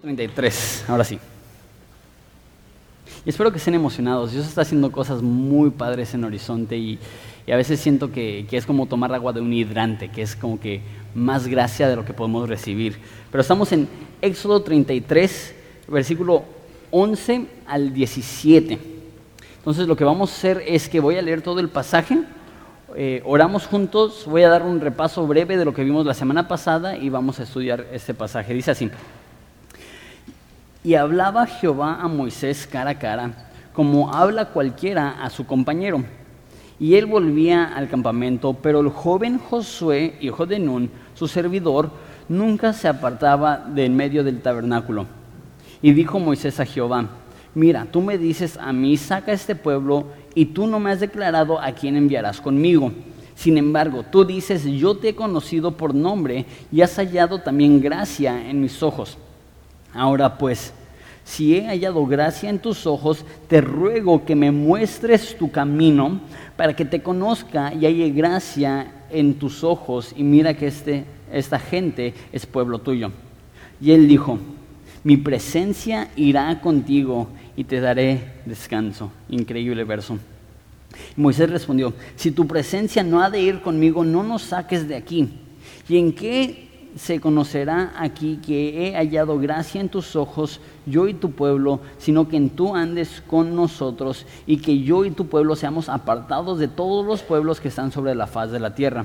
33, ahora sí. Y espero que estén emocionados. Dios está haciendo cosas muy padres en Horizonte y, y a veces siento que, que, es como tomar agua de un hidrante, que es como que más gracia de lo que podemos recibir. Pero estamos en Éxodo 33, versículo 11 al 17. Entonces lo que vamos a hacer es que voy a leer todo el pasaje, eh, oramos juntos, voy a dar un repaso breve de lo que vimos la semana pasada y vamos a estudiar este pasaje. Dice así. Y hablaba Jehová a Moisés cara a cara, como habla cualquiera a su compañero. Y él volvía al campamento, pero el joven Josué, hijo de Nun, su servidor, nunca se apartaba de en medio del tabernáculo. Y dijo Moisés a Jehová, mira, tú me dices a mí, saca este pueblo, y tú no me has declarado a quién enviarás conmigo. Sin embargo, tú dices, yo te he conocido por nombre y has hallado también gracia en mis ojos. Ahora pues, si he hallado gracia en tus ojos, te ruego que me muestres tu camino para que te conozca y halle gracia en tus ojos y mira que este, esta gente es pueblo tuyo. Y él dijo, mi presencia irá contigo y te daré descanso. Increíble verso. Moisés respondió, si tu presencia no ha de ir conmigo, no nos saques de aquí. ¿Y en qué se conocerá aquí que he hallado gracia en tus ojos, yo y tu pueblo, sino que en tú andes con nosotros y que yo y tu pueblo seamos apartados de todos los pueblos que están sobre la faz de la tierra?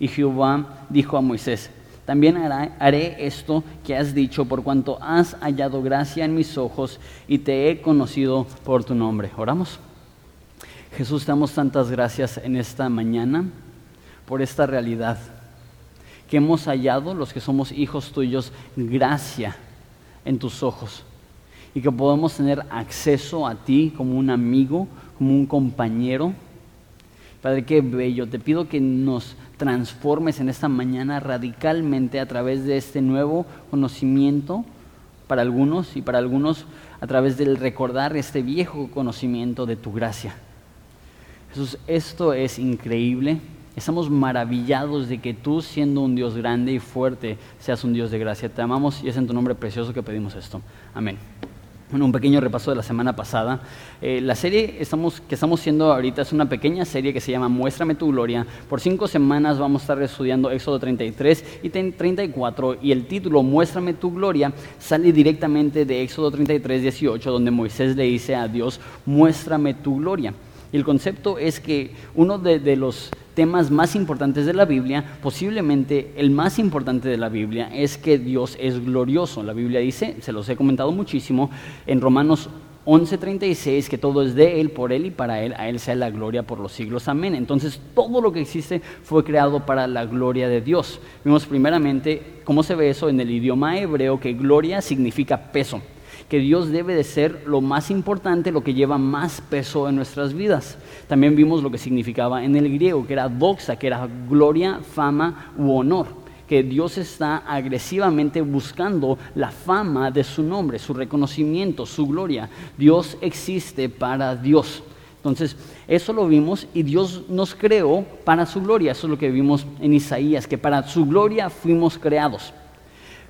Y Jehová dijo a Moisés, también haré esto que has dicho por cuanto has hallado gracia en mis ojos y te he conocido por tu nombre. Oramos. Jesús, damos tantas gracias en esta mañana por esta realidad que hemos hallado los que somos hijos tuyos gracia en tus ojos y que podemos tener acceso a ti como un amigo, como un compañero. Padre, qué bello. Te pido que nos transformes en esta mañana radicalmente a través de este nuevo conocimiento para algunos y para algunos a través del recordar este viejo conocimiento de tu gracia. Jesús, esto es increíble. Estamos maravillados de que tú, siendo un Dios grande y fuerte, seas un Dios de gracia. Te amamos y es en tu nombre precioso que pedimos esto. Amén. Bueno, un pequeño repaso de la semana pasada. Eh, la serie estamos, que estamos haciendo ahorita es una pequeña serie que se llama Muéstrame tu Gloria. Por cinco semanas vamos a estar estudiando Éxodo 33 y 34 y el título Muéstrame tu Gloria sale directamente de Éxodo 33, 18, donde Moisés le dice a Dios, Muéstrame tu Gloria. Y el concepto es que uno de, de, los temas más importantes de la Biblia, posiblemente el más importante de la Biblia, es que Dios es glorioso. La Biblia dice, se los he comentado muchísimo, en Romanos 11:36, que todo es de Él, por Él y para Él, a Él sea la gloria por los siglos. Amén. Entonces, todo lo que existe fue creado para la gloria de Dios. Vimos primeramente cómo se ve eso en el idioma hebreo, que gloria significa peso que Dios debe de ser lo más importante, lo que lleva más peso en nuestras vidas. También vimos lo que significaba en el griego, que era doxa, que era gloria, fama u honor que Dios está agresivamente buscando la fama de su nombre, su reconocimiento, su gloria. Dios existe para Dios. Entonces, eso lo vimos y Dios nos creó para su gloria. Eso es lo que vimos en Isaías, que para su gloria fuimos creados.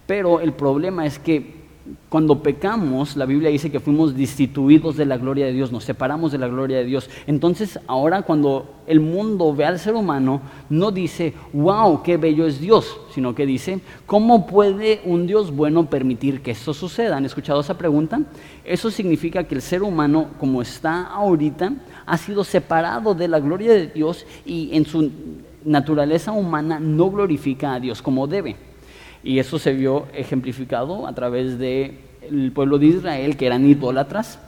Pero el problema es que cuando pecamos, la Biblia dice que fuimos destituidos de la gloria de Dios, nos separamos de la gloria de Dios. Entonces, ahora cuando el mundo ve al ser humano, no dice, wow, qué bello es Dios, sino que dice, ¿cómo puede un Dios bueno permitir que esto suceda? ¿Han escuchado esa pregunta? Eso significa que el ser humano, como está ahorita, ha sido separado de la gloria de Dios y en su naturaleza humana no glorifica a Dios como debe. Y eso se vio ejemplificado a través del pueblo de Israel, que eran idólatras.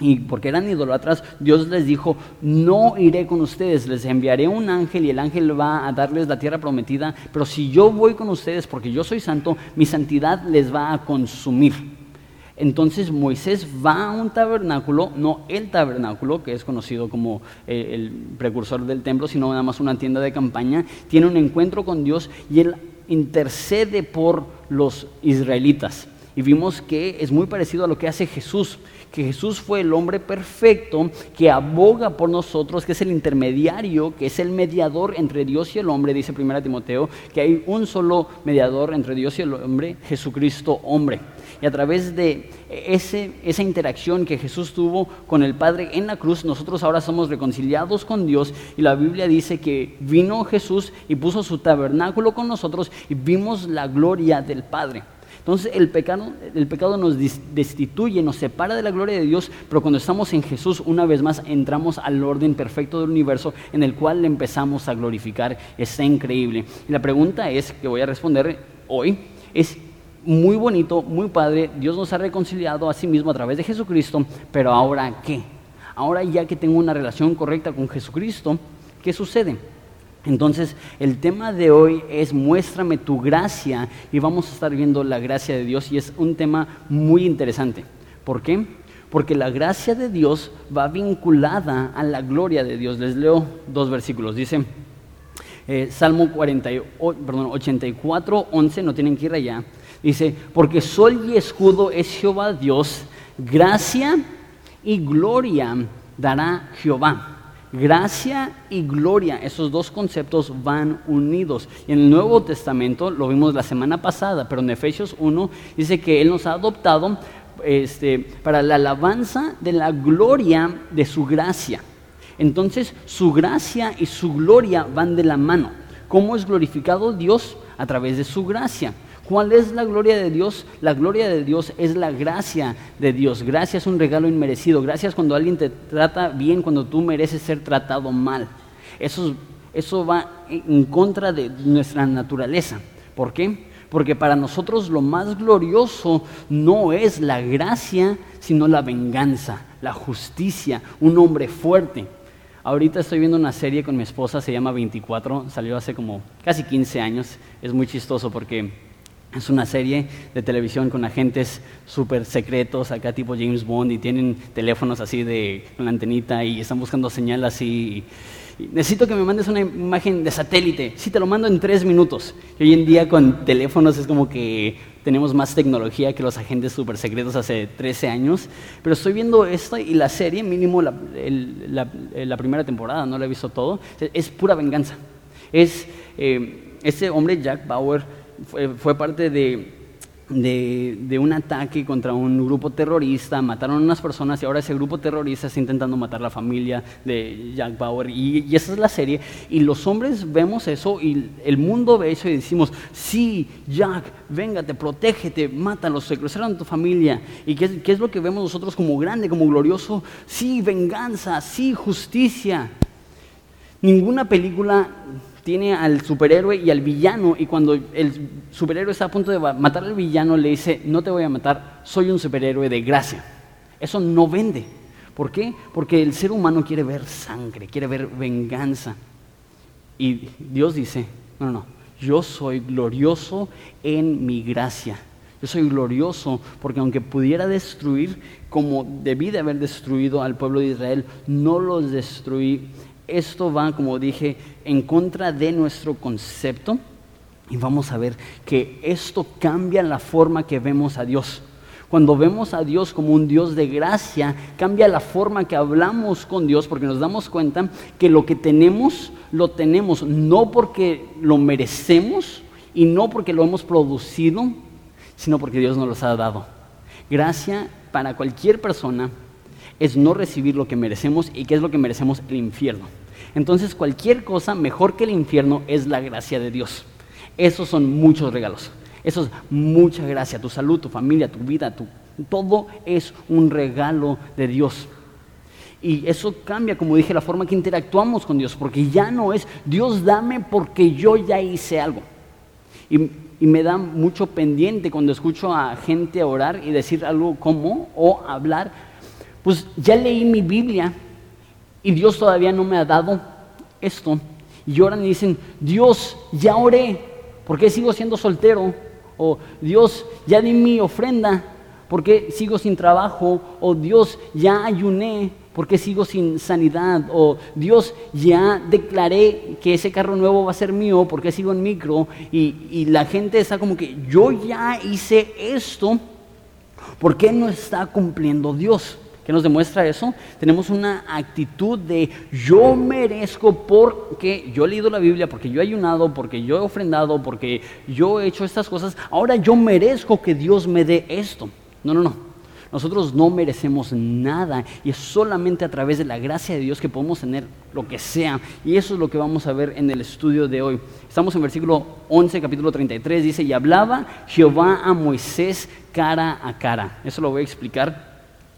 Y porque eran idólatras, Dios les dijo, no iré con ustedes, les enviaré un ángel y el ángel va a darles la tierra prometida, pero si yo voy con ustedes porque yo soy santo, mi santidad les va a consumir. Entonces Moisés va a un tabernáculo, no el tabernáculo, que es conocido como eh, el precursor del templo, sino nada más una tienda de campaña, tiene un encuentro con Dios y él intercede por los israelitas. Y vimos que es muy parecido a lo que hace Jesús, que Jesús fue el hombre perfecto que aboga por nosotros, que es el intermediario, que es el mediador entre Dios y el hombre, dice 1 Timoteo, que hay un solo mediador entre Dios y el hombre, Jesucristo hombre. Y a través de ese, esa interacción que Jesús tuvo con el Padre en la cruz, nosotros ahora somos reconciliados con Dios y la Biblia dice que vino Jesús y puso su tabernáculo con nosotros y vimos la gloria del Padre. Entonces el pecado, el pecado nos destituye, nos separa de la gloria de Dios, pero cuando estamos en Jesús, una vez más entramos al orden perfecto del universo en el cual le empezamos a glorificar. Está increíble. Y la pregunta es, que voy a responder hoy, es muy bonito, muy padre, Dios nos ha reconciliado a sí mismo a través de Jesucristo, pero ahora qué? Ahora ya que tengo una relación correcta con Jesucristo, ¿qué sucede? Entonces, el tema de hoy es muéstrame tu gracia y vamos a estar viendo la gracia de Dios y es un tema muy interesante. ¿Por qué? Porque la gracia de Dios va vinculada a la gloria de Dios. Les leo dos versículos. Dice eh, Salmo 84, 11, no tienen que ir allá. Dice, porque sol y escudo es Jehová Dios, gracia y gloria dará Jehová. Gracia y gloria, esos dos conceptos van unidos. Y en el Nuevo Testamento, lo vimos la semana pasada, pero en Efesios 1 dice que Él nos ha adoptado este, para la alabanza de la gloria de su gracia. Entonces, su gracia y su gloria van de la mano. ¿Cómo es glorificado Dios? A través de su gracia. ¿Cuál es la gloria de Dios? La gloria de Dios es la gracia de Dios. Gracia es un regalo inmerecido. Gracias cuando alguien te trata bien, cuando tú mereces ser tratado mal. Eso, eso va en contra de nuestra naturaleza. ¿Por qué? Porque para nosotros lo más glorioso no es la gracia, sino la venganza, la justicia, un hombre fuerte. Ahorita estoy viendo una serie con mi esposa, se llama 24, salió hace como casi 15 años. Es muy chistoso porque es una serie de televisión con agentes súper secretos, acá tipo James Bond, y tienen teléfonos así de con la antenita y están buscando señal así. necesito que me mandes una imagen de satélite. Sí, te lo mando en tres minutos. Y hoy en día con teléfonos es como que tenemos más tecnología que los agentes súper secretos hace 13 años. Pero estoy viendo esta y la serie, mínimo la, la, primera temporada, no la he visto todo, es pura venganza. Es eh, ese hombre, Jack Bauer, fue, parte de, un ataque contra un grupo terrorista, mataron a unas personas y ahora ese grupo terrorista está intentando matar a la familia de Jack Bauer. Y, y, esa es la serie. Y los hombres vemos eso y el mundo ve eso y decimos, sí, Jack, véngate, protégete, mátalos, secuestraron a tu familia. ¿Y qué, qué es lo que vemos nosotros como grande, como glorioso? Sí, venganza, sí, justicia. Ninguna película tiene al superhéroe y al villano y cuando el superhéroe está a punto de matar al villano le dice, no te voy a matar, soy un superhéroe de gracia. Eso no vende. ¿Por qué? Porque el ser humano quiere ver sangre, quiere ver venganza. Y Dios dice, no, no, yo soy glorioso en mi gracia. Yo soy glorioso porque aunque pudiera destruir como debí de haber destruido al pueblo de Israel, no los destruí esto va, como dije, en contra de nuestro concepto y vamos a ver que esto cambia la forma que vemos a Dios. Cuando vemos a Dios como un Dios de gracia, cambia la forma que hablamos con Dios porque nos damos cuenta que lo que tenemos, lo tenemos no porque lo merecemos y no porque lo hemos producido, sino porque Dios nos los ha dado. Gracia para cualquier persona es no recibir lo que merecemos y qué es lo que merecemos el infierno. Entonces cualquier cosa mejor que el infierno es la gracia de Dios. Esos son muchos regalos. Eso es mucha gracia. Tu salud, tu familia, tu vida, tu, todo es un regalo de Dios. Y eso cambia, como dije, la forma que interactuamos con Dios, porque ya no es Dios dame porque yo ya hice algo. Y, y me da mucho pendiente cuando escucho a gente orar y decir algo como, o hablar, pues ya leí mi Biblia, y Dios todavía no me ha dado esto. Y lloran y dicen, Dios, ya oré, ¿por qué sigo siendo soltero? O Dios, ya di mi ofrenda, ¿por qué sigo sin trabajo? O Dios, ya ayuné, ¿por qué sigo sin sanidad? O Dios, ya declaré que ese carro nuevo va a ser mío, ¿por qué sigo en micro? Y, y la gente está como que, yo ya hice esto, ¿Por qué no está cumpliendo Dios? ¿Qué nos demuestra eso? Tenemos una actitud de yo merezco porque yo he leído la Biblia, porque yo he ayunado, porque yo he ofrendado, porque yo he hecho estas cosas. Ahora yo merezco que Dios me dé esto. No, no, no. Nosotros no merecemos nada y es solamente a través de la gracia de Dios que podemos tener lo que sea. Y eso es lo que vamos a ver en el estudio de hoy. Estamos en versículo 11, capítulo 33, dice, y hablaba Jehová a Moisés cara a cara. Eso lo voy a explicar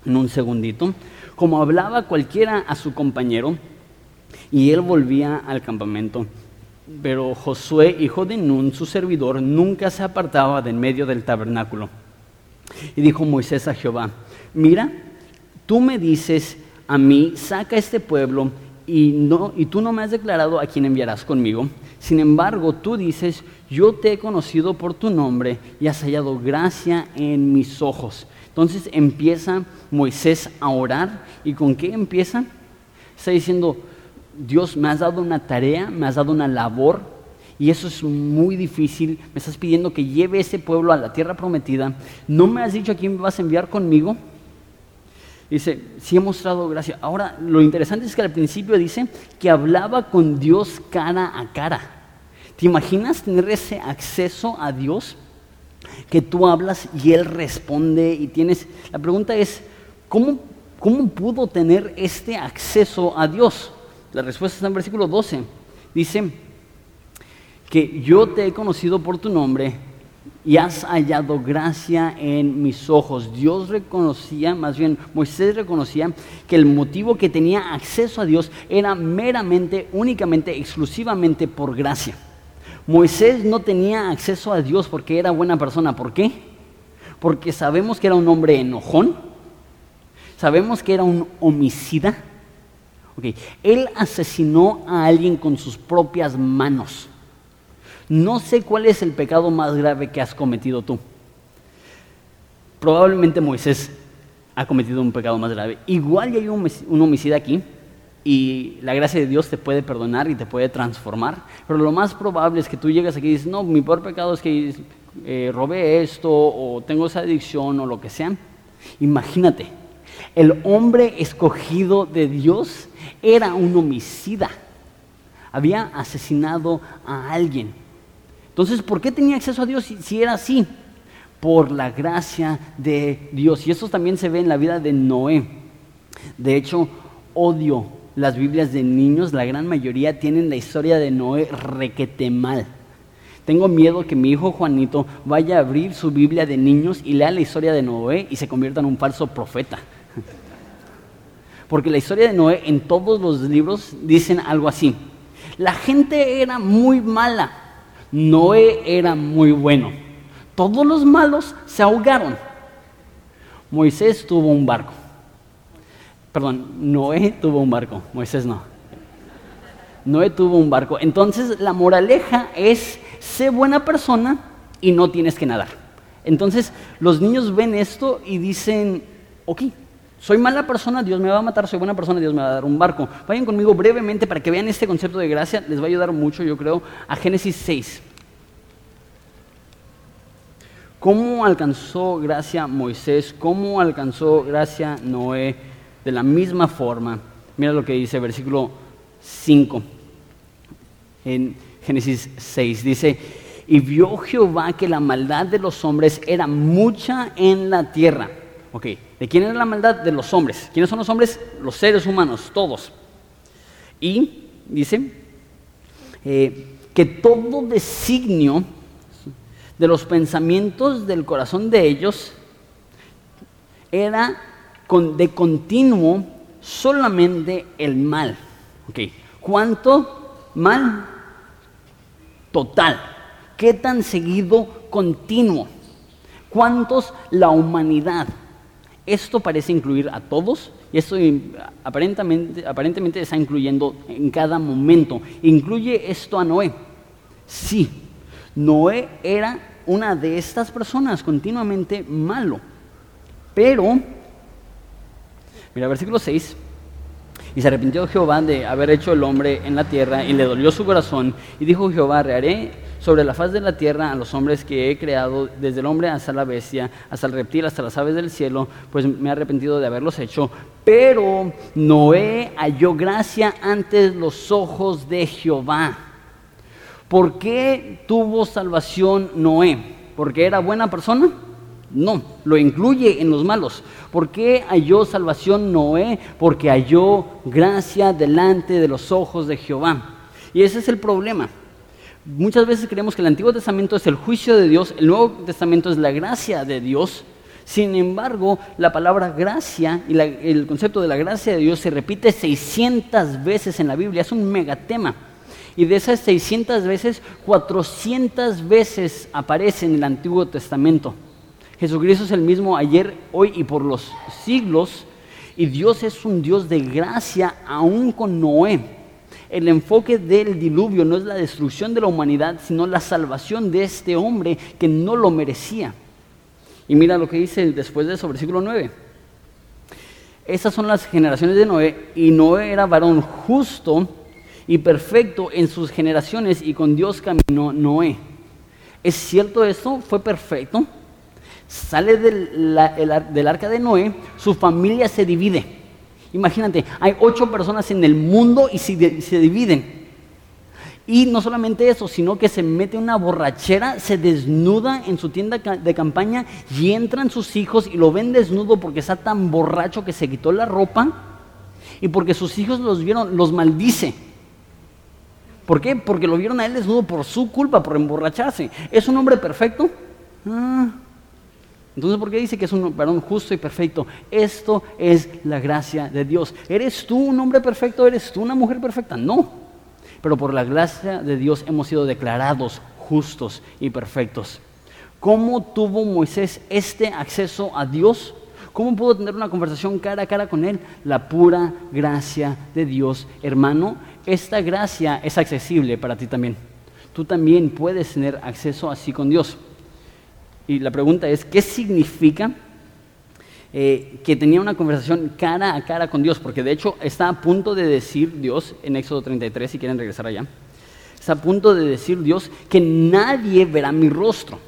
en un segundito. Como hablaba cualquiera a su compañero, y él volvía al campamento. Pero Josué, hijo de Nun, su servidor, nunca se apartaba de en medio del tabernáculo. Y dijo Moisés a Jehová, mira, tú me dices a mí, saca este pueblo y, no, y tú no me has declarado a quién enviarás conmigo. Sin embargo, tú dices, yo te he conocido por tu nombre y has hallado gracia en mis ojos. Entonces empieza Moisés a orar. ¿Y con qué empieza? Está diciendo, Dios, me has dado una tarea, me has dado una labor, y eso es muy difícil. Me estás pidiendo que lleve ese pueblo a la tierra prometida. No me has dicho a quién me vas a enviar conmigo. Dice, sí he mostrado gracia. Ahora, lo interesante es que al principio dice que hablaba con Dios cara a cara. ¿Te imaginas tener ese acceso a Dios? Que tú hablas y Él responde y tienes... La pregunta es, ¿cómo, cómo pudo tener este acceso a Dios? La respuesta está en versículo 12. Dice, que yo te he conocido por tu nombre y has hallado gracia en mis ojos. Dios reconocía, más bien Moisés reconocía que el motivo que tenía acceso a Dios era meramente, únicamente, exclusivamente por gracia. Moisés no tenía acceso a Dios porque era buena persona. ¿Por qué? Porque sabemos que era un hombre enojón, sabemos que era un homicida. Él asesinó a alguien con sus propias manos. No sé cuál es el pecado más grave que has cometido tú. Probablemente Moisés ha cometido un pecado más grave. Igual ya hay un, homicida aquí y la gracia de Dios te puede perdonar y te puede transformar. Pero lo más probable es que tú llegas aquí y dices, no, mi peor pecado es que eh, robé esto o tengo esa adicción o lo que sea. Imagínate, el hombre escogido de Dios era un homicida. Había asesinado a alguien. Entonces, ¿por qué tenía acceso a Dios si, era así? Por la gracia de Dios. Y eso también se ve en la vida de Noé. De hecho, odio las Biblias de niños. La gran mayoría tienen la historia de Noé requete mal. Tengo miedo que mi hijo Juanito vaya a abrir su Biblia de niños y lea la historia de Noé y se convierta en un falso profeta. Porque la historia de Noé en todos los libros dicen algo así. La gente era muy mala, Noé era muy bueno. Todos los malos se ahogaron. Moisés tuvo un barco. Perdón, Noé tuvo un barco, Moisés no. Noé tuvo un barco. Entonces la moraleja es, sé buena persona y no tienes que nadar. Entonces los niños ven esto y dicen, ok, soy mala persona, Dios me va a matar, soy buena persona, Dios me va a dar un barco. Vayan conmigo brevemente para que vean este concepto de gracia, les va a ayudar mucho, yo creo, a Génesis 6. ¿Cómo alcanzó gracia Moisés? ¿Cómo alcanzó gracia Noé? De la misma forma, mira lo que dice versículo 5 en Génesis 6. Dice, y vio Jehová que la maldad de los hombres era mucha en la tierra Ok, ¿de quién era la maldad? De los hombres. ¿Quiénes son los hombres? Los seres humanos, todos. Y dice eh, que todo designio de los pensamientos del corazón de ellos era de continuo solamente el mal. Ok, ¿cuánto mal? Total. ¿Qué tan seguido continuo? ¿Cuántos la humanidad? Esto parece incluir a todos y esto aparentemente, aparentemente está incluyendo en cada momento. ¿Incluye esto a Noé? Sí, Noé era una de estas personas continuamente malo. Pero, mira, versículo 6. Y se arrepintió Jehová de haber hecho el hombre en la tierra y le dolió su corazón. Y dijo Jehová, reharé sobre la faz de la tierra a los hombres que he creado, desde el hombre hasta la bestia, hasta el reptil, hasta las aves del cielo, pues me he arrepentido de haberlos hecho. Pero Noé halló gracia ante los ojos de Jehová. ¿Por qué tuvo salvación Noé? ¿Porque era buena persona? No, lo incluye en los malos. ¿Por qué halló salvación Noé? Porque halló gracia delante de los ojos de Jehová. Y ese es el problema. Muchas veces creemos que el Antiguo Testamento es el juicio de Dios, el Nuevo Testamento es la gracia de Dios. Sin embargo, la palabra gracia y el concepto de la gracia de Dios se repite 600 veces en la Biblia, es un megatema. Y de esas 600 veces, 400 veces aparece en el Antiguo Testamento. Jesucristo es el mismo ayer, hoy y por los siglos. Y Dios es un Dios de gracia aún con Noé. El enfoque del diluvio no es la destrucción de la humanidad, sino la salvación de este hombre que no lo merecía. Y mira lo que dice después de eso, versículo 9. Esas son las generaciones de Noé, y Noé era varón justo y perfecto en sus generaciones, y con Dios caminó Noé. ¿Es cierto esto? ¿Fue perfecto? Sale del, arca de Noé, su familia se divide. Imagínate, hay ocho personas en el mundo y se, dividen. Y no solamente eso, sino que se mete una borrachera, se desnuda en su tienda de campaña y entran sus hijos y lo ven desnudo porque está tan borracho que se quitó la ropa y porque sus hijos los vieron, los maldice. ¿Por qué? Porque lo vieron a él desnudo por su culpa, por emborracharse. ¿Es un hombre perfecto? Ah, entonces, ¿por qué dice que es un varón justo y perfecto? Esto es la gracia de Dios. ¿Eres tú un hombre perfecto? ¿Eres tú una mujer perfecta? No. Pero por la gracia de Dios hemos sido declarados justos y perfectos. ¿Cómo tuvo Moisés este acceso a Dios? ¿Cómo pudo tener una conversación cara a cara con Él? La pura gracia de Dios. Hermano, esta gracia es accesible para ti también. Tú también puedes tener acceso así con Dios. Y la pregunta es, ¿qué significa eh, que tenía una conversación cara a cara con Dios? Porque de hecho está a punto de decir Dios en Éxodo 33, si quieren regresar allá, está a punto de decir Dios que nadie verá mi rostro.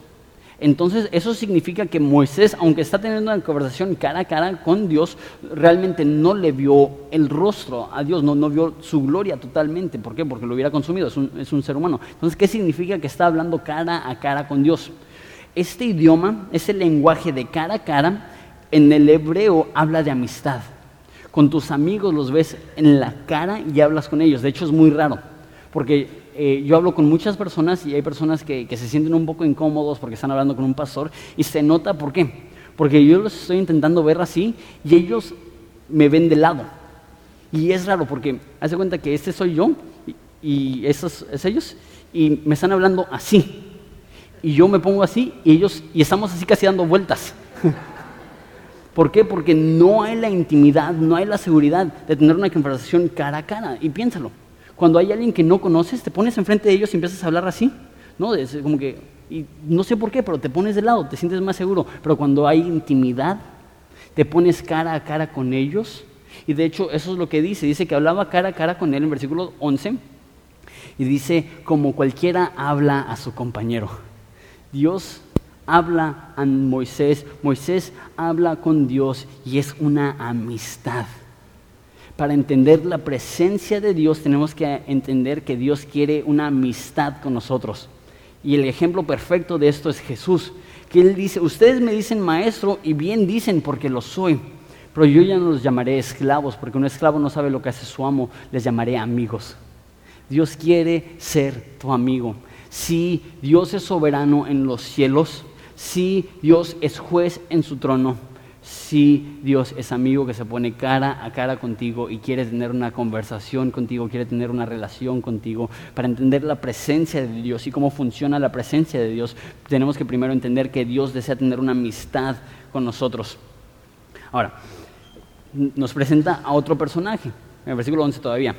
Entonces eso significa que Moisés, aunque está teniendo una conversación cara a cara con Dios, realmente no le vio el rostro a Dios, no, vio su gloria totalmente. ¿Por qué? Porque lo hubiera consumido, es un, es un ser humano. Entonces, ¿qué significa que está hablando cara a cara con Dios? Este idioma, ese lenguaje de cara a cara, en el hebreo habla de amistad. Con tus amigos los ves en la cara y hablas con ellos. De hecho, es muy raro, porque eh, yo hablo con muchas personas y hay personas que, se sienten un poco incómodos porque están hablando con un pastor y se nota por qué. Porque yo los estoy intentando ver así y ellos me ven de lado. Y es raro porque hace cuenta que este soy yo y, y estos es ellos y me están hablando así y yo me pongo así y ellos y estamos así casi dando vueltas. ¿Por qué? Porque no hay la intimidad, no hay la seguridad de tener una conversación cara a cara. Y piénsalo, cuando hay alguien que no conoces, te pones enfrente de ellos y empiezas a hablar así, ¿no? Como que, y no sé por qué, pero te pones de lado, te sientes más seguro. Pero cuando hay intimidad, te pones cara a cara con ellos. Y de hecho, eso es lo que dice. Dice que hablaba cara a cara con él en versículo 11. Y dice, como cualquiera habla a su compañero. Dios habla a Moisés, Moisés habla con Dios y es una amistad. Para entender la presencia de Dios tenemos que entender que Dios quiere una amistad con nosotros. Y el ejemplo perfecto de esto es Jesús, que él dice, ustedes me dicen maestro y bien dicen porque lo soy, pero yo ya no los llamaré esclavos, porque un esclavo no sabe lo que hace su amo, les llamaré amigos. Dios quiere ser tu amigo si Dios es soberano en los cielos, si Dios es juez en su trono, si Dios es amigo que se pone cara a cara contigo y quiere tener una conversación contigo, quiere tener una relación contigo, para entender la presencia de Dios y cómo funciona la presencia de Dios, tenemos que primero entender que Dios desea tener una amistad con nosotros. Ahora, nos presenta a otro personaje, en el versículo 11 todavía.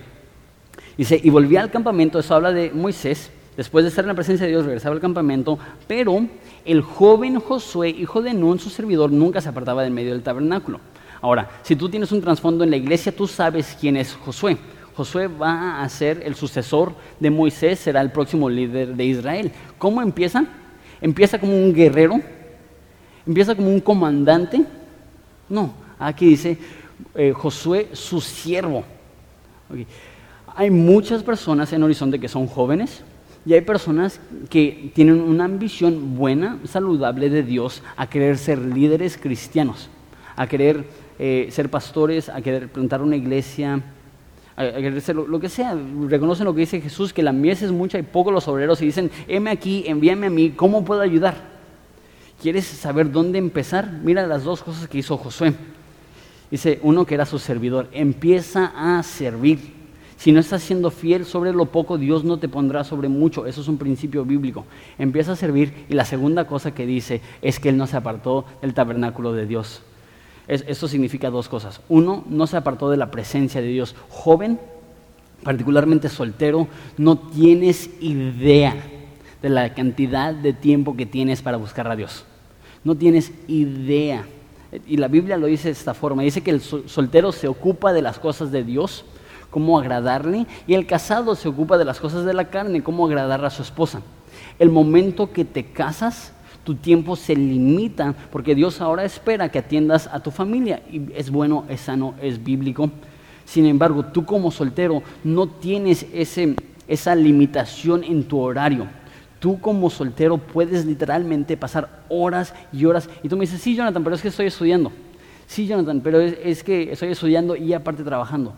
Dice, y volví al campamento, eso habla de Moisés, Después de estar en la presencia de Dios, regresaba al campamento, pero el joven Josué, hijo de Nun, su servidor, nunca se apartaba del medio del tabernáculo. Ahora, si tú tienes un trasfondo en la iglesia, tú sabes quién es Josué. Josué va a ser el sucesor de Moisés, será el próximo líder de Israel. ¿Cómo empieza? Empieza como un guerrero, empieza como un comandante. No, aquí dice eh, Josué su siervo. Hay muchas personas en Horizonte que son jóvenes y hay personas que tienen una ambición buena, saludable de Dios a querer ser líderes cristianos, a querer eh, ser pastores, a querer plantar una iglesia, a, querer ser lo, que sea. Reconocen lo que dice Jesús, que la mies es mucha y poco los obreros y dicen, heme aquí, envíame a mí, ¿cómo puedo ayudar? ¿Quieres saber dónde empezar? Mira las dos cosas que hizo Josué. Dice uno que era su servidor, empieza a servir. Si no estás siendo fiel sobre lo poco, Dios no te pondrá sobre mucho. Eso es un principio bíblico. Empieza a servir y la segunda cosa que dice es que Él no se apartó del tabernáculo de Dios. eso significa dos cosas. Uno, no se apartó de la presencia de Dios. Joven, particularmente soltero, no tienes idea de la cantidad de tiempo que tienes para buscar a Dios. No tienes idea. Y la Biblia lo dice de esta forma. Dice que el soltero se ocupa de las cosas de Dios, cómo agradarle, y el casado se ocupa de las cosas de la carne, cómo agradar a su esposa. El momento que te casas, tu tiempo se limita, porque Dios ahora espera que atiendas a tu familia, y es bueno, es sano, es bíblico. Sin embargo, tú como soltero no tienes ese, esa limitación en tu horario Tú como soltero puedes literalmente pasar horas y horas. Y tú me dices, sí, Jonathan, pero es que estoy estudiando. Sí, Jonathan, pero es, que estoy estudiando y aparte trabajando.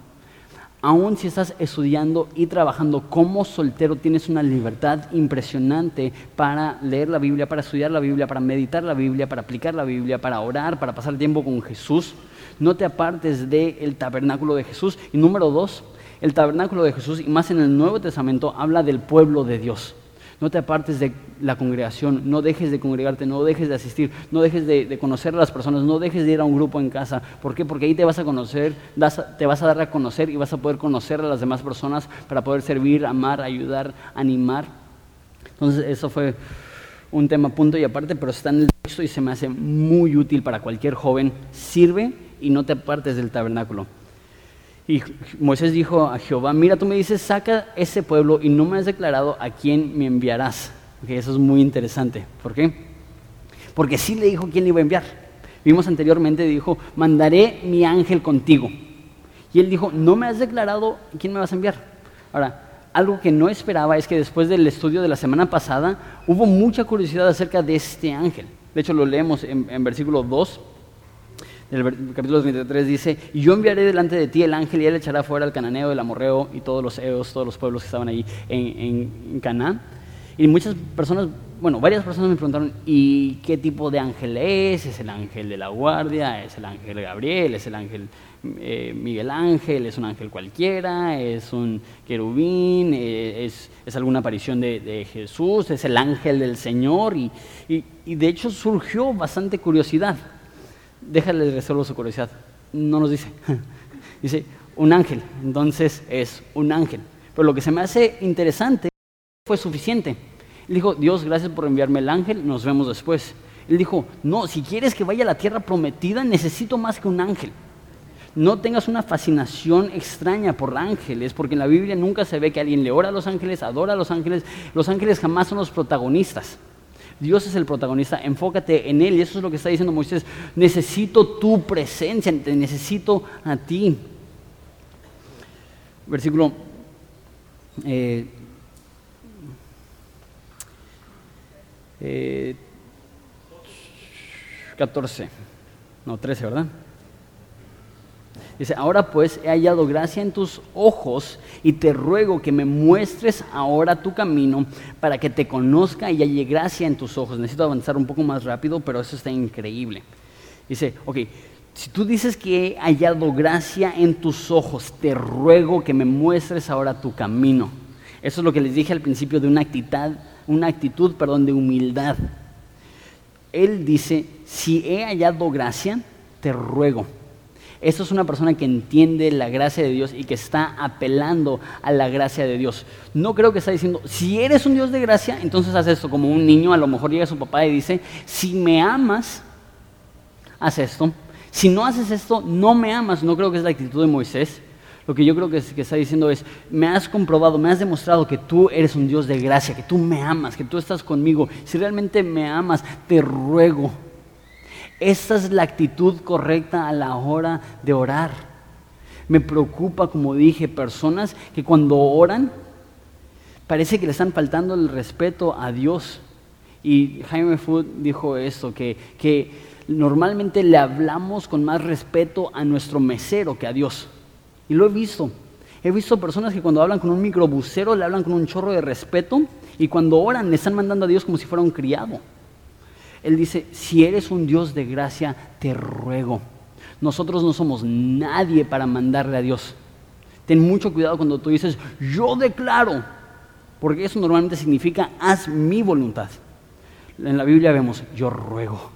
Aún si estás estudiando y trabajando como soltero, tienes una libertad impresionante para leer la Biblia, para estudiar la Biblia, para meditar la Biblia, para aplicar la Biblia, para orar, para pasar tiempo con Jesús. No te apartes del tabernáculo de Jesús. Y número dos, el tabernáculo de Jesús, y más en el Nuevo Testamento, habla del pueblo de Dios. No te apartes de la congregación, no dejes de congregarte, no dejes de asistir, no dejes de, conocer a las personas, no dejes de ir a un grupo en casa. ¿Por qué? Porque ahí te vas a conocer, te vas a dar a conocer y vas a poder conocer a las demás personas para poder servir, amar, ayudar, animar. Entonces, eso fue un tema punto y aparte, pero está en el texto y se me hace muy útil para cualquier joven. Sirve y no te apartes del tabernáculo. Y Moisés dijo a Jehová, mira, tú me dices, saca ese pueblo y no me has declarado a quién me enviarás. eso es muy interesante. ¿Por qué? Porque sí le dijo quién le iba a enviar. Vimos anteriormente, dijo, mandaré mi ángel contigo. Y él dijo, no me has declarado quién me vas a enviar. Ahora, algo que no esperaba es que después del estudio de la semana pasada hubo mucha curiosidad acerca de este ángel. De hecho, lo leemos en, en versículo 2 el capítulo 23 dice, y yo enviaré delante de ti el ángel y él echará fuera al cananeo, el amorreo y todos los eos, todos los pueblos que estaban ahí en, en, Canaán. Y muchas personas, bueno, varias personas me preguntaron, ¿y qué tipo de ángel es? ¿Es el ángel de la guardia? ¿Es el ángel Gabriel? ¿Es el ángel eh, Miguel Ángel? ¿Es un ángel cualquiera? ¿Es un querubín? Eh, ¿Es, es alguna aparición de, de, Jesús? ¿Es el ángel del Señor? Y, y, y de hecho surgió bastante curiosidad déjale resuelvo su curiosidad. No nos dice. dice, un ángel. Entonces es un ángel. Pero lo que se me hace interesante fue suficiente. Él dijo, Dios, gracias por enviarme el ángel, nos vemos después. Él dijo, no, si quieres que vaya a la tierra prometida, necesito más que un ángel. No tengas una fascinación extraña por ángeles, porque en la Biblia nunca se ve que alguien le ora a los ángeles, adora a los ángeles. Los ángeles jamás son los protagonistas. Dios es el protagonista, enfócate en Él. Y eso es lo que está diciendo Moisés. Necesito tu presencia, necesito a ti. Versículo 14, eh, eh, no 13, ¿verdad? Dice, ahora pues he hallado gracia en tus ojos y te ruego que me muestres ahora tu camino para que te conozca y halle gracia en tus ojos. Necesito avanzar un poco más rápido, pero eso está increíble. Dice, ok, si tú dices que he hallado gracia en tus ojos, te ruego que me muestres ahora tu camino. Eso es lo que les dije al principio de una actitud, una actitud perdón, de humildad. Él dice, si he hallado gracia, te ruego. Eso es una persona que entiende la gracia de Dios y que está apelando a la gracia de Dios. No creo que está diciendo, si eres un Dios de gracia, entonces haz esto. Como un niño a lo mejor llega su papá y dice, si me amas, haz esto. Si no haces esto, no me amas. No creo que es la actitud de Moisés. Lo que yo creo que, está diciendo es, me has comprobado, me has demostrado que tú eres un Dios de gracia, que tú me amas, que tú estás conmigo. Si realmente me amas, te ruego. Esta es la actitud correcta a la hora de orar. Me preocupa, como dije, personas que cuando oran parece que le están faltando el respeto a Dios. Y Jaime Food dijo esto, que, que normalmente le hablamos con más respeto a nuestro mesero que a Dios. Y lo he visto. He visto personas que cuando hablan con un microbusero le hablan con un chorro de respeto y cuando oran le están mandando a Dios como si fuera un criado. Él dice, si eres un Dios de gracia, te ruego. Nosotros no somos nadie para mandarle a Dios. Ten mucho cuidado cuando tú dices, yo declaro, porque eso normalmente significa, haz mi voluntad. En la Biblia vemos, yo ruego.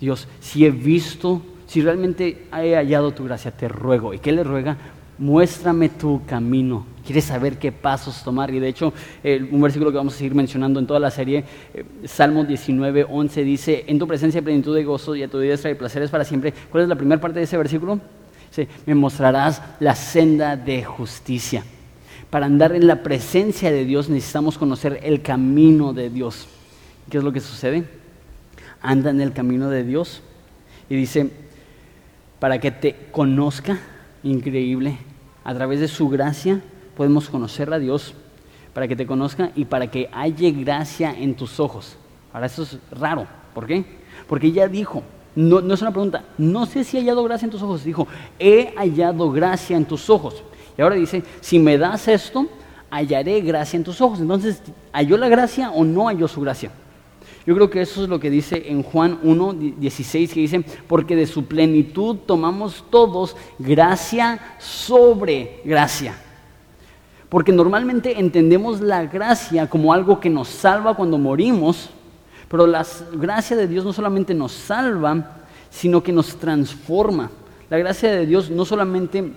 Dios, si he visto, si realmente he hallado tu gracia, te ruego. ¿Y qué le ruega? muéstrame tu camino. Quieres saber qué pasos tomar. Y de hecho, un versículo que vamos a seguir mencionando en toda la serie, eh, Salmo 19, 11, dice, en tu presencia plenitud de gozo y a tu diestra y placeres para siempre. ¿Cuál es la primera parte de ese versículo? Dice, me mostrarás la senda de justicia. Para andar en la presencia de Dios necesitamos conocer el camino de Dios. ¿Qué es lo que sucede? Anda en el camino de Dios y dice, para que te conozca, increíble, a través de su gracia podemos conocer a Dios para que te conozca y para que haya gracia en tus ojos. Ahora, eso es raro. ¿Por qué? Porque ella dijo, no, es una pregunta, no sé si he hallado gracia en tus ojos. Dijo, he hallado gracia en tus ojos. Y ahora dice, si me das esto, hallaré gracia en tus ojos. Entonces, ¿halló la gracia o no halló su gracia? Yo creo que eso es lo que dice en Juan 1, 16, que dice, porque de su plenitud tomamos todos gracia sobre gracia. Porque normalmente entendemos la gracia como algo que nos salva cuando morimos, pero la gracia de Dios no solamente nos salva, sino que nos transforma. La gracia de Dios no solamente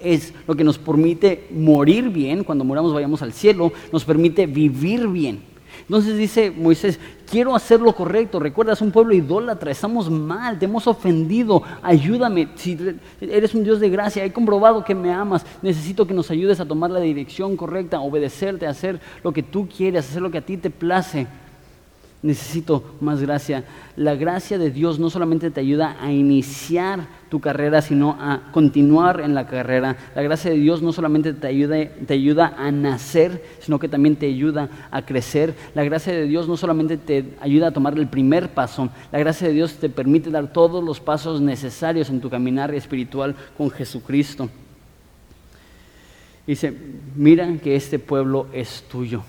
es lo que nos permite morir bien, cuando moramos vayamos al cielo, nos permite vivir bien. Entonces dice Moisés, quiero hacer lo correcto, recuerdas un pueblo idólatra, estamos mal, te hemos ofendido, ayúdame, si eres un Dios de gracia, he comprobado que me amas, necesito que nos ayudes a tomar la dirección correcta, obedecerte, hacer lo que tú quieres, hacer lo que a ti te place necesito más gracia. La gracia de Dios no solamente te ayuda a iniciar tu carrera, sino a continuar en la carrera. La gracia de Dios no solamente te ayuda, te ayuda a nacer, sino que también te ayuda a crecer. La gracia de Dios no solamente te ayuda a tomar el primer paso, la gracia de Dios te permite dar todos los pasos necesarios en tu caminar espiritual con Jesucristo. Dice, mira que este pueblo es tuyo.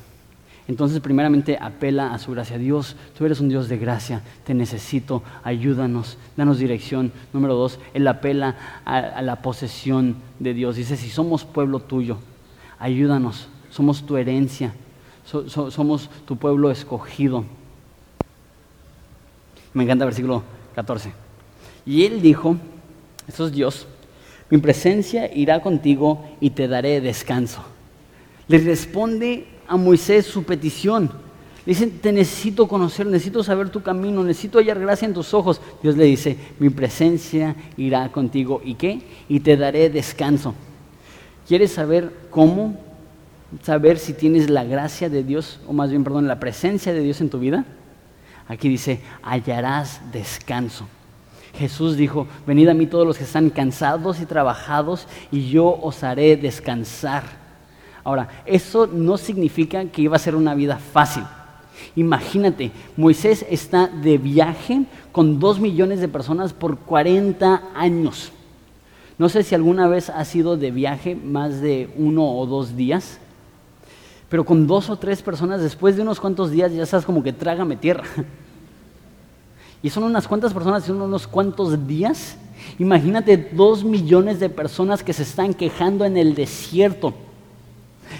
Entonces, primeramente, apela a su gracia. Dios, tú eres un Dios de gracia, te necesito, ayúdanos, danos dirección. Número dos, él apela a, la posesión de Dios. Dice, si somos pueblo tuyo, ayúdanos, somos tu herencia, somos tu pueblo escogido. Me encanta el versículo 14. Y él dijo, eso es Dios, mi presencia irá contigo y te daré descanso. Le responde a Moisés su petición. Le dice, te necesito conocer, necesito saber tu camino, necesito hallar gracia en tus ojos. Dios le dice, mi presencia irá contigo. ¿Y qué? Y te daré descanso. ¿Quieres saber cómo saber si tienes la gracia de Dios, o más bien, perdón, la presencia de Dios en tu vida? Aquí dice, hallarás descanso. Jesús dijo, venid a mí todos los que están cansados y trabajados, y yo os haré descansar. Ahora, eso no significa que iba a ser una vida fácil. Imagínate, Moisés está de viaje con dos millones de personas por 40 años. No sé si alguna vez ha sido de viaje más de uno o dos días, pero con dos o tres personas, después de unos cuantos días ya estás como que trágame tierra. Y son unas cuantas personas y unos cuantos días. Imagínate dos millones de personas que se están quejando en el desierto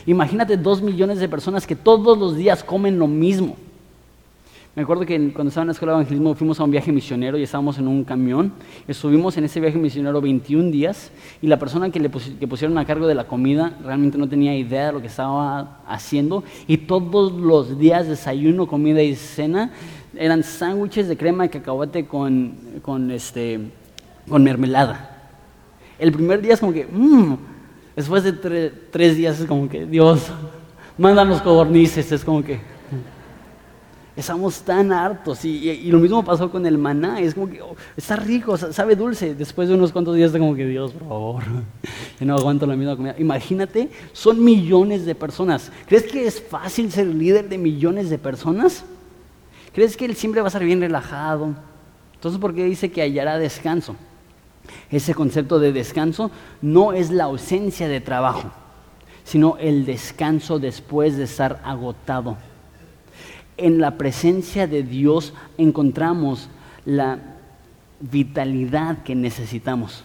Imagínate dos millones de personas que todos los días comen lo mismo. Me acuerdo que cuando estaba en la escuela de evangelismo fuimos a un viaje misionero y estábamos en un camión. Estuvimos en ese viaje misionero 21 días y la persona que le pusieron a cargo de la comida realmente no tenía idea de lo que estaba haciendo. Y todos los días, desayuno, comida y cena, eran sándwiches de crema de cacahuate con, con, este, con mermelada. El primer día es como que, mmm, Después de tres días es como que, Dios, mándanos codornices, es como que... Estamos tan hartos y, lo mismo pasó con el maná, es como que oh, está rico, sabe dulce, después de unos cuantos días está como que Dios, por favor, yo no aguanto la misma comida. Imagínate, son millones de personas. ¿Crees que es fácil ser líder de millones de personas? ¿Crees que él siempre va a estar bien relajado? Entonces, ¿por qué dice que hallará descanso? Ese concepto de descanso no es la ausencia de trabajo, sino el descanso después de estar agotado. En la presencia de Dios encontramos la vitalidad que necesitamos.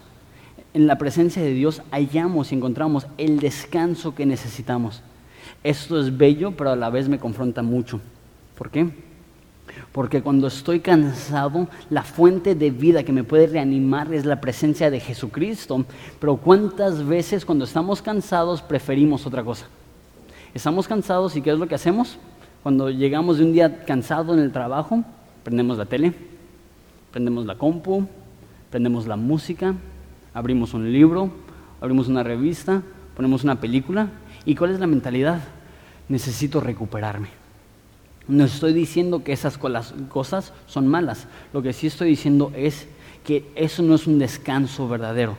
En la presencia de Dios hallamos y encontramos el descanso que necesitamos. Esto es bello, pero a la vez me confronta mucho. ¿Por qué? Porque cuando estoy cansado, la fuente de vida que me puede reanimar es la presencia de Jesucristo. Pero ¿cuántas veces cuando estamos cansados preferimos otra cosa? Estamos cansados y ¿qué es lo que hacemos? Cuando llegamos de un día cansado en el trabajo, prendemos la tele, prendemos la compu, prendemos la música, abrimos un libro, abrimos una revista, ponemos una película. ¿Y cuál es la mentalidad? Necesito recuperarme. No estoy diciendo que esas cosas son malas. Lo que sí estoy diciendo es que eso no es un descanso verdadero.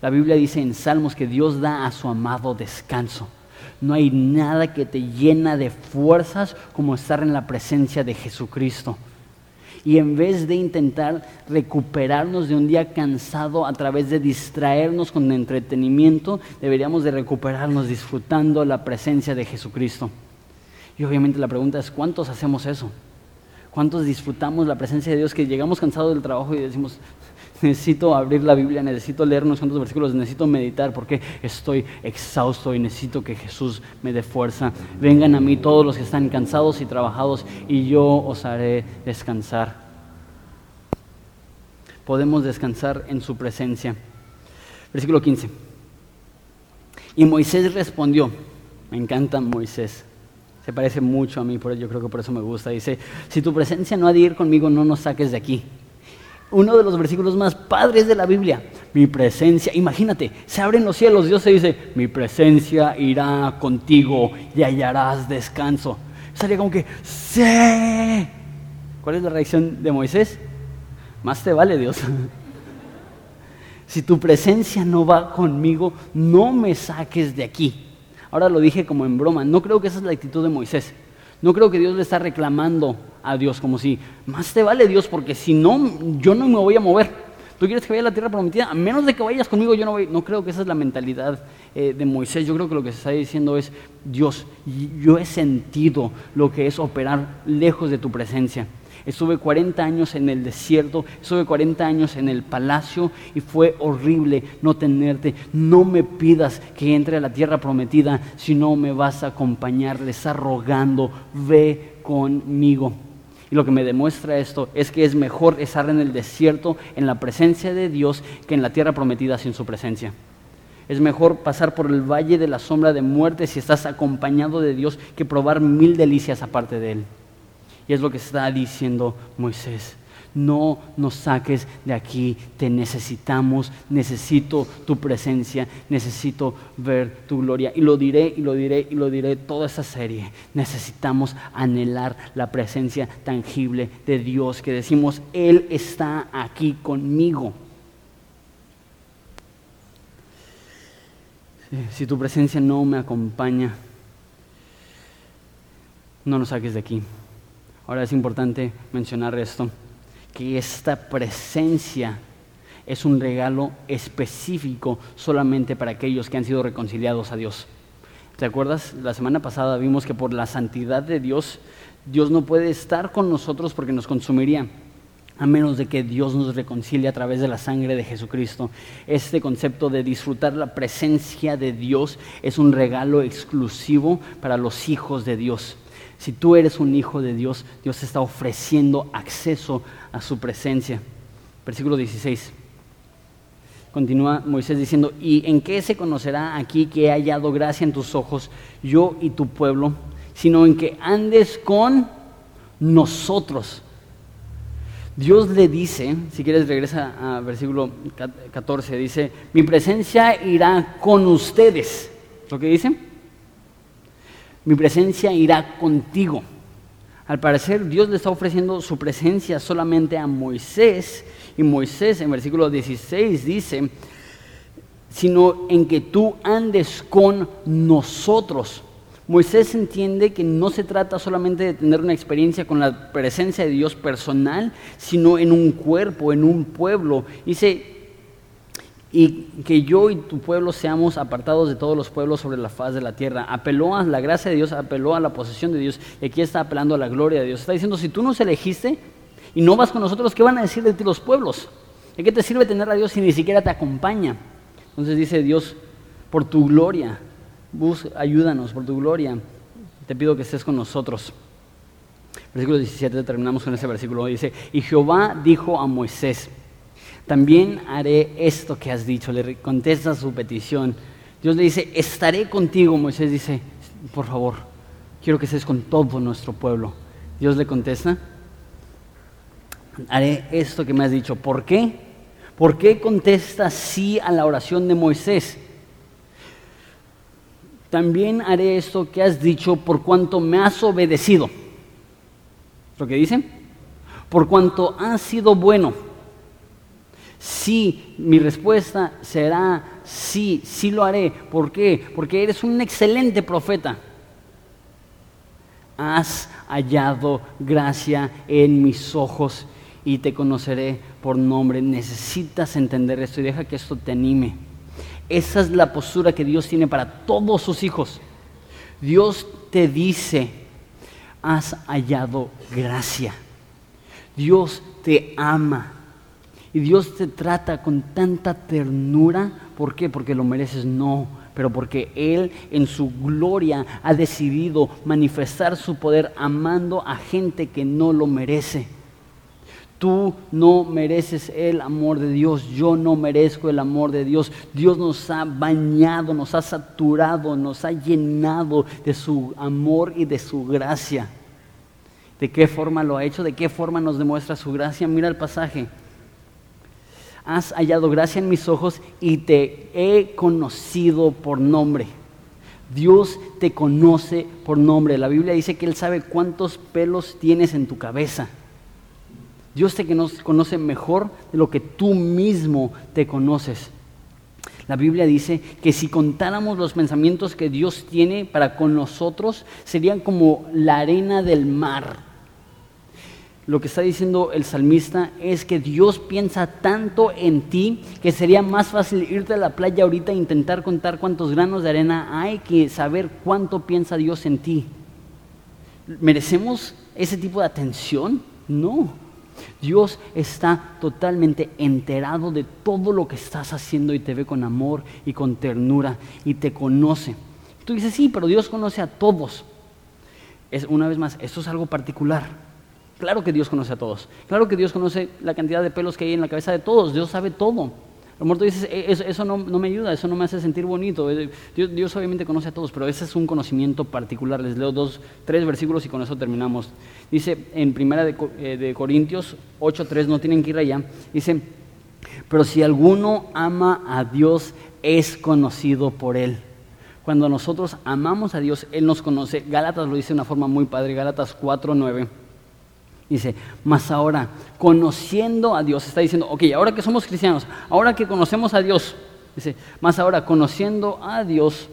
La Biblia dice en Salmos que Dios da a su amado descanso. No hay nada que te llena de fuerzas como estar en la presencia de Jesucristo. Y en vez de intentar recuperarnos de un día cansado a través de distraernos con entretenimiento, deberíamos de recuperarnos disfrutando la presencia de Jesucristo. Y obviamente la pregunta es, ¿cuántos hacemos eso? ¿Cuántos disfrutamos la presencia de Dios que llegamos cansados del trabajo y decimos, necesito abrir la Biblia, necesito leer unos cuantos versículos, necesito meditar porque estoy exhausto y necesito que Jesús me dé fuerza. Vengan a mí todos los que están cansados y trabajados y yo os haré descansar. Podemos descansar en su presencia. Versículo 15. Y Moisés respondió, me encanta Moisés. Se parece mucho a mí, por yo creo que por eso me gusta. Dice, si tu presencia no ha de ir conmigo, no nos saques de aquí. Uno de los versículos más padres de la Biblia. Mi presencia, imagínate, se abren los cielos, Dios se dice, mi presencia irá contigo y hallarás descanso. Salía como que, sí. ¿Cuál es la reacción de Moisés? Más te vale Dios. si tu presencia no va conmigo, no me saques de aquí. Ahora lo dije como en broma, no creo que esa es la actitud de Moisés. No creo que Dios le está reclamando a Dios como si, más te vale Dios, porque si no, yo no me voy a mover. Tú quieres que vaya a la tierra prometida, a menos de que vayas conmigo, yo no voy. No creo que esa es la mentalidad eh, de Moisés. Yo creo que lo que se está diciendo es, Dios, yo he sentido lo que es operar lejos de tu presencia. Estuve 40 años en el desierto, estuve 40 años en el palacio y fue horrible no tenerte. No me pidas que entre a la tierra prometida si no me vas a acompañar. Le está rogando, ve conmigo. Y lo que me demuestra esto es que es mejor estar en el desierto en la presencia de Dios que en la tierra prometida sin su presencia. Es mejor pasar por el valle de la sombra de muerte si estás acompañado de Dios que probar mil delicias aparte de Él. Y es lo que está diciendo Moisés. No nos saques de aquí, te necesitamos, necesito tu presencia, necesito ver tu gloria. Y lo diré y lo diré y lo diré toda esta serie. Necesitamos anhelar la presencia tangible de Dios, que decimos, Él está aquí conmigo. Si tu presencia no me acompaña, no nos saques de aquí. Ahora es importante mencionar esto, que esta presencia es un regalo específico solamente para aquellos que han sido reconciliados a Dios. ¿Te acuerdas? La semana pasada vimos que por la santidad de Dios, Dios no puede estar con nosotros porque nos consumiría, a menos de que Dios nos reconcilie a través de la sangre de Jesucristo. Este concepto de disfrutar la presencia de Dios es un regalo exclusivo para los hijos de Dios. Si tú eres un hijo de Dios, Dios está ofreciendo acceso a su presencia. Versículo 16. Continúa Moisés diciendo, ¿y en qué se conocerá aquí que he hallado gracia en tus ojos, yo y tu pueblo, sino en que andes con nosotros? Dios le dice, si quieres regresa a versículo 14, dice, mi presencia irá con ustedes. ¿Lo que dice? Mi presencia irá contigo. Al parecer Dios le está ofreciendo su presencia solamente a Moisés y Moisés en versículo 16 dice, sino en que tú andes con nosotros. Moisés entiende que no se trata solamente de tener una experiencia con la presencia de Dios personal, sino en un cuerpo, en un pueblo. Dice, y que yo y tu pueblo seamos apartados de todos los pueblos sobre la faz de la tierra. Apeló a la gracia de Dios, apeló a la posesión de Dios, y aquí está apelando a la gloria de Dios. Está diciendo, si tú nos elegiste y no vas con nosotros, ¿qué van a decir de ti los pueblos? ¿De qué te sirve tener a Dios si ni siquiera te acompaña? Entonces dice Dios, por tu gloria, Bus, ayúdanos por tu gloria. Te pido que estés con nosotros. Versículo 17, terminamos con ese versículo. Dice, y Jehová dijo a Moisés, también haré esto que has dicho. Le contesta su petición. Dios le dice, estaré contigo. Moisés dice, por favor, quiero que estés con todo nuestro pueblo. Dios le contesta, haré esto que me has dicho. ¿Por qué? ¿Por qué contesta sí a la oración de Moisés? también haré esto que has dicho por cuanto me has obedecido. ¿Lo que dice? Por cuanto has sido bueno. Sí, mi respuesta será sí, sí lo haré. ¿Por qué? Porque eres un excelente profeta. Has hallado gracia en mis ojos y te conoceré por nombre. Necesitas entender esto y deja que esto te anime. Esa es la postura que Dios tiene para todos sus hijos. Dios te dice, has hallado gracia. Dios te ama. Y Dios te trata con tanta ternura. ¿Por qué? Porque lo mereces. No, pero porque Él en su gloria ha decidido manifestar su poder amando a gente que no lo merece. Tú no mereces el amor de Dios, yo no merezco el amor de Dios. Dios nos ha bañado, nos ha saturado, nos ha llenado de su amor y de su gracia. ¿De qué forma lo ha hecho? ¿De qué forma nos demuestra su gracia? Mira el pasaje. Has hallado gracia en mis ojos y te he conocido por nombre. Dios te conoce por nombre. La Biblia dice que Él sabe cuántos pelos tienes en tu cabeza. Dios te conoce mejor de lo que tú mismo te conoces. La Biblia dice que si contáramos los pensamientos que Dios tiene para con nosotros, serían como la arena del mar. Lo que está diciendo el salmista es que Dios piensa tanto en ti que sería más fácil irte a la playa ahorita e intentar contar cuántos granos de arena hay que saber cuánto piensa Dios en ti. ¿Merecemos ese tipo de atención? No. Dios está totalmente enterado de todo lo que estás haciendo y te ve con amor y con ternura y te conoce. Tú dices, sí, pero Dios conoce a todos. Es, una vez más, esto es algo particular. Claro que Dios conoce a todos. Claro que Dios conoce la cantidad de pelos que hay en la cabeza de todos. Dios sabe todo. A lo mejor tú dices, e, eso, no, me ayuda, eso no me hace sentir bonito. Eh, Dios, obviamente conoce a todos, pero ese es un conocimiento particular. Les leo dos, tres versículos y con eso terminamos. Dice en Primera de, eh, de Corintios 8.3, no tienen que ir allá, dice, pero si alguno ama a Dios, es conocido por Él. Cuando nosotros amamos a Dios, Él nos conoce. Gálatas lo dice de una forma muy padre, Gálatas 4.9. Dice, más ahora, conociendo a Dios, está diciendo, ok, ahora que somos cristianos, ahora que conocemos a Dios, dice, más ahora, conociendo a Dios,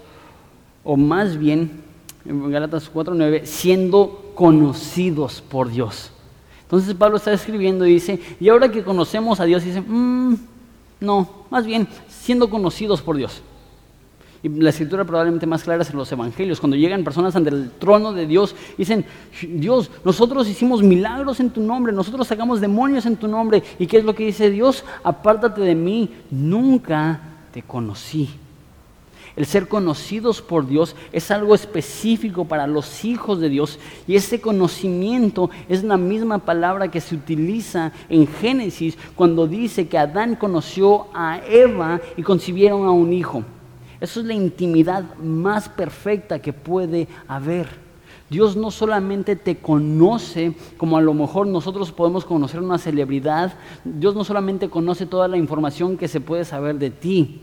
o más bien, en Galatas 4.9, siendo conocidos por Dios. Entonces Pablo está escribiendo y dice, y ahora que conocemos a Dios, dice, mm, no, más bien, siendo conocidos por Dios. Y la escritura probablemente más clara es en los evangelios, cuando llegan personas ante el trono de Dios, dicen, Dios, nosotros hicimos milagros en tu nombre, nosotros sacamos demonios en tu nombre. ¿Y qué es lo que dice Dios? Apártate de mí, nunca te conocí. El ser conocidos por Dios es algo específico para los hijos de Dios y ese conocimiento es la misma palabra que se utiliza en Génesis cuando dice que Adán conoció a Eva y concibieron a un hijo. Eso es la intimidad más perfecta que puede haber. Dios no solamente te conoce como a lo mejor nosotros podemos conocer una celebridad, Dios no solamente conoce toda la información que se puede saber de ti,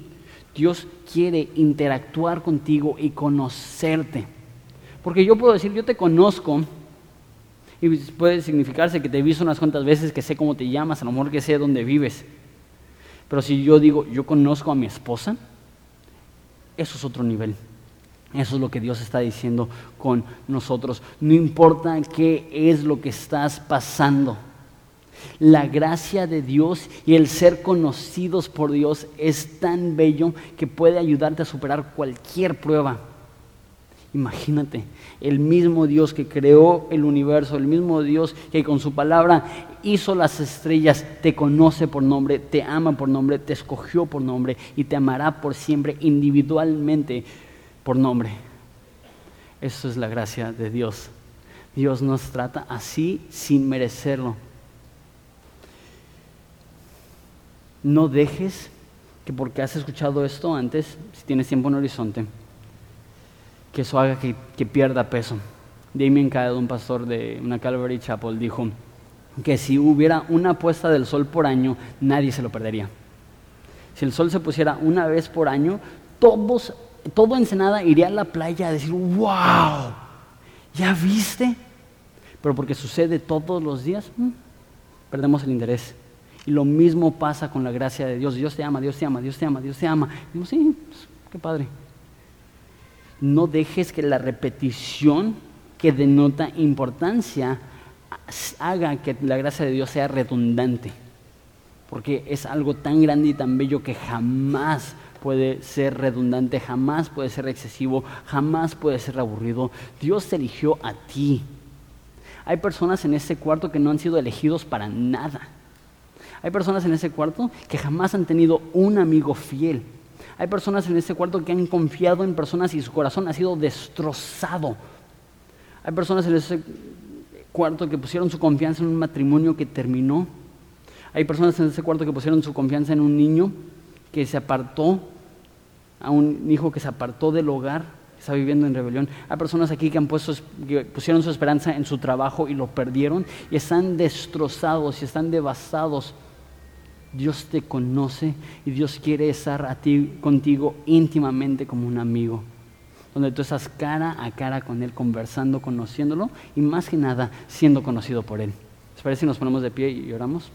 Dios quiere interactuar contigo y conocerte. Porque yo puedo decir, yo te conozco, y puede significarse que te he visto unas cuantas veces, que sé cómo te llamas, a lo mejor que sé dónde vives. Pero si yo digo, yo conozco a mi esposa, eso es otro nivel. Eso es lo que Dios está diciendo con nosotros. No importa qué es lo que estás pasando. La gracia de Dios y el ser conocidos por Dios es tan bello que puede ayudarte a superar cualquier prueba. Imagínate, el mismo Dios que creó el universo, el mismo Dios que con su palabra hizo las estrellas, te conoce por nombre, te ama por nombre, te escogió por nombre y te amará por siempre individualmente por nombre. Eso es la gracia de Dios. Dios nos trata así sin merecerlo. No dejes que porque has escuchado esto antes, si tienes tiempo en horizonte, que eso haga que, pierda peso. Damien Caed, un pastor de una Calvary Chapel, dijo que si hubiera una puesta del sol por año, nadie se lo perdería. Si el sol se pusiera una vez por año, todos todo Ensenada iría a la playa a decir, wow, ¿ya viste? Pero porque sucede todos los días, mm, perdemos el interés. Y lo mismo pasa con la gracia de Dios. Dios te ama, Dios te ama, Dios te ama, Dios te ama. Y sí, pues, qué padre. No dejes que la repetición que denota importancia haga que la gracia de Dios sea redundante. Porque es algo tan grande y tan bello que jamás puede ser redundante, jamás puede ser excesivo, jamás puede ser aburrido. Dios te eligió a ti. Hay personas en ese cuarto que no han sido elegidos para nada. Hay personas en ese cuarto que jamás han tenido un amigo fiel. Hay personas en ese cuarto que han confiado en personas y su corazón ha sido destrozado. Hay personas en ese cuarto que pusieron su confianza en un matrimonio que terminó. Hay personas en ese cuarto que pusieron su confianza en un niño que se apartó, a un hijo que se apartó del hogar, está viviendo en rebelión. Hay personas aquí que, han puesto, pusieron su esperanza en su trabajo y lo perdieron y están destrozados y están devastados. Dios te conoce y Dios quiere estar a ti, contigo íntimamente como un amigo, donde tú estás cara a cara con Él, conversando, conociéndolo y más que nada siendo conocido por Él. ¿Les parece si nos ponemos de pie y oramos?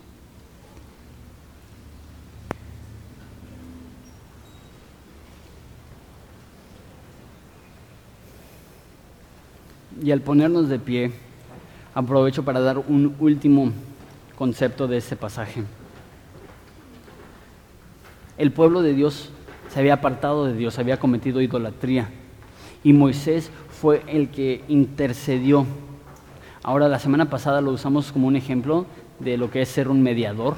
Y al ponernos de pie, aprovecho para dar un último concepto de este pasaje. El pueblo de Dios se había apartado de Dios, había cometido idolatría. Y Moisés fue el que intercedió. Ahora, la semana pasada lo usamos como un ejemplo de lo que es ser un mediador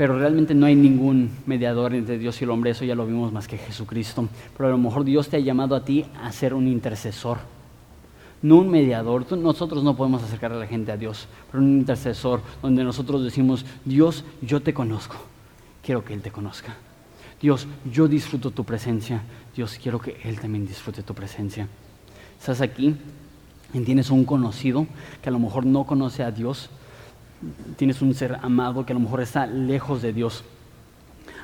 pero realmente no hay ningún mediador entre Dios y el hombre, eso ya lo vimos más que Jesucristo. Pero a lo mejor Dios te ha llamado a ti a ser un intercesor, no un mediador. Nosotros no podemos acercar a la gente a Dios, pero un intercesor donde nosotros decimos, Dios, yo te conozco, quiero que Él te conozca. Dios, yo disfruto tu presencia, Dios, quiero que Él también disfrute tu presencia. Estás aquí y tienes un conocido que a lo mejor no conoce a Dios, tienes un ser amado que a lo mejor está lejos de Dios.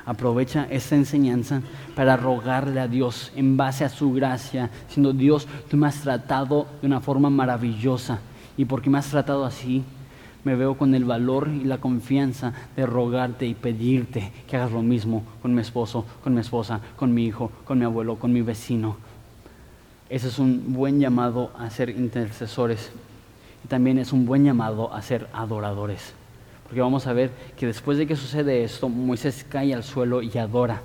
Aprovecha esta enseñanza para rogarle a Dios en base a su gracia, siendo Dios, tú me has tratado de una forma maravillosa. Y porque me has tratado así, me veo con el valor y la confianza de rogarte y pedirte que hagas lo mismo con mi esposo, con mi esposa, con mi hijo, con mi abuelo, con mi vecino. Ese es un buen llamado a ser intercesores también es un buen llamado a ser adoradores. Porque vamos a ver que después de que sucede esto, Moisés cae al suelo y adora.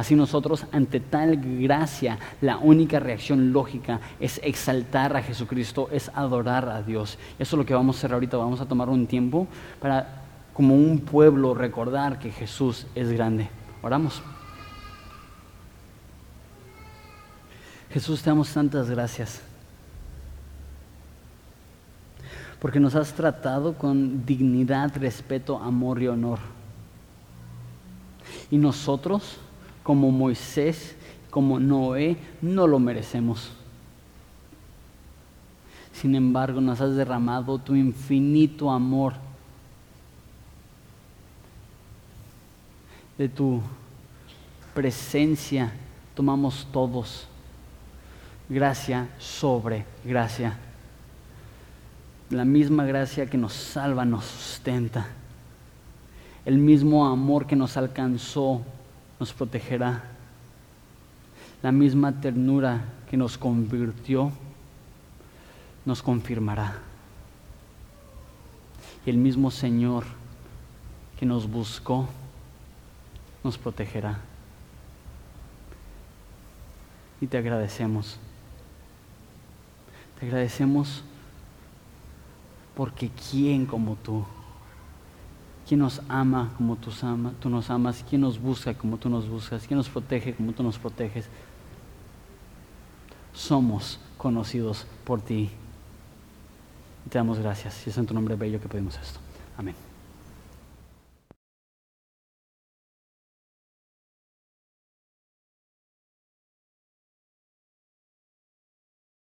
Así nosotros, ante tal gracia, la única reacción lógica es exaltar a Jesucristo, es adorar a Dios. Eso es lo que vamos a hacer ahorita. Vamos a tomar un tiempo para, como un pueblo, recordar que Jesús es grande. Oramos. Jesús, te damos tantas gracias porque nos has tratado con dignidad, respeto, amor y honor. Y nosotros, como Moisés, como Noé, no lo merecemos. Sin embargo, nos has derramado tu infinito amor. De tu presencia tomamos todos. Gracia sobre gracia. La misma gracia que nos salva nos sustenta. El mismo amor que nos alcanzó nos protegerá. La misma ternura que nos convirtió nos confirmará. Y el mismo Señor que nos buscó nos protegerá. Y te agradecemos. Te agradecemos porque ¿quién como tú? ¿Quién nos ama como tú, ama, tú nos amas? ¿Quién nos busca como tú nos buscas? ¿Quién nos protege como tú nos proteges? Somos conocidos por ti. Te damos gracias. Y es en tu nombre bello que pedimos esto. Amén.